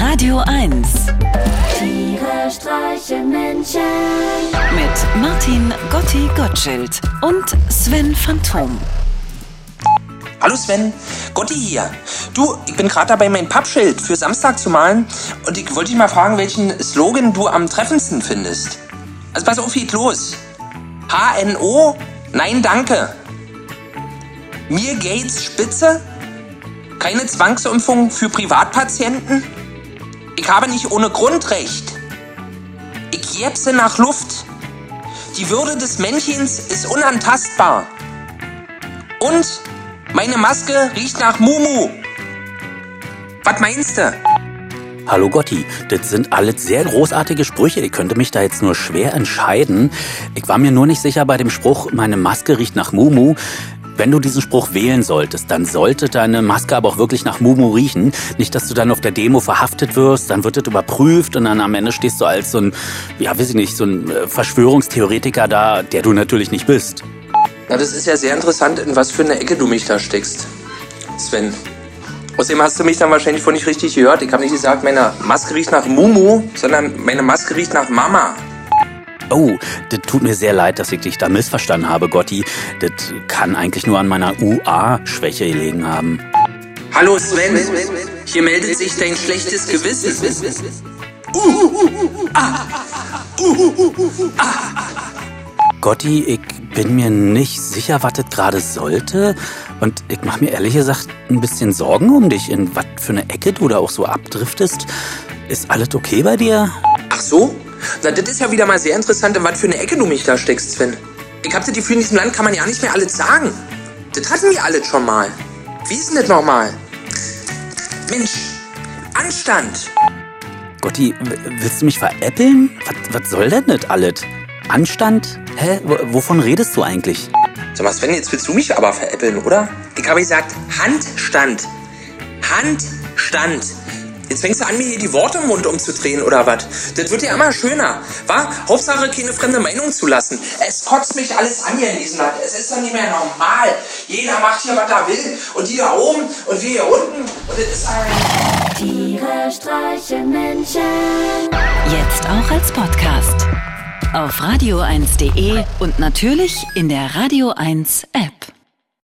Radio 1 Tiere streichen Menschen. mit Martin Gotti Gottschild und Sven Phantom. Hallo Sven, Gotti hier. Du, ich bin gerade dabei, mein Pappschild für Samstag zu malen und ich wollte dich mal fragen, welchen Slogan du am treffendsten findest. Also pass auf, geht los. HNO? Nein, danke. Mir geht's spitze? Keine Zwangsimpfung für Privatpatienten? Ich habe nicht ohne Grundrecht. Ich jepse nach Luft. Die Würde des Männchens ist unantastbar. Und meine Maske riecht nach Mumu. Was meinst du? Hallo Gotti, das sind alles sehr großartige Sprüche. Ich könnte mich da jetzt nur schwer entscheiden. Ich war mir nur nicht sicher bei dem Spruch, meine Maske riecht nach Mumu. Wenn du diesen Spruch wählen solltest, dann sollte deine Maske aber auch wirklich nach Mumu riechen. Nicht, dass du dann auf der Demo verhaftet wirst, dann wird das überprüft und dann am Ende stehst du als so ein, ja, weiß ich nicht, so ein äh, Verschwörungstheoretiker da, der du natürlich nicht bist. Na, das ist ja sehr interessant, in was für eine Ecke du mich da steckst, Sven. Außerdem hast du mich dann wahrscheinlich vorhin nicht richtig gehört. Ich habe nicht gesagt, meine Maske riecht nach Mumu, sondern meine Maske riecht nach Mama. Oh, das tut mir sehr leid, dass ich dich da missverstanden habe, Gotti. Das kann eigentlich nur an meiner UA-Schwäche gelegen haben. Hallo Sven, hier meldet sich dein schlechtes Gewissen. Gotti, ich bin mir nicht sicher, was das gerade sollte. Und ich mache mir ehrlich gesagt ein bisschen Sorgen um dich, in was für eine Ecke du da auch so abdriftest. Ist alles okay bei dir? Ach so? Na, das ist ja wieder mal sehr interessant, in was für eine Ecke du mich da steckst, Sven. Ich hab das Gefühl, in diesem Land kann man ja nicht mehr alles sagen. Das hatten wir alles schon mal. Wie ist denn das nochmal? Mensch, Anstand. Gotti, willst du mich veräppeln? Was, was soll denn das alles? Anstand? Hä? W wovon redest du eigentlich? Sag mal, Sven, jetzt willst du mich aber veräppeln, oder? Ich habe gesagt, Handstand. Handstand. Jetzt fängst du an, mir hier die Worte im Mund umzudrehen, oder was? Das wird ja immer schöner, wa? Hauptsache, keine fremde Meinung zu lassen. Es kotzt mich alles an hier in diesem Land. Es ist doch nicht mehr normal. Jeder macht hier, was er will. Und die da oben und wir hier unten. Und das ist ein... Tiere streichen Menschen. Jetzt auch als Podcast. Auf radio1.de und natürlich in der Radio 1 App.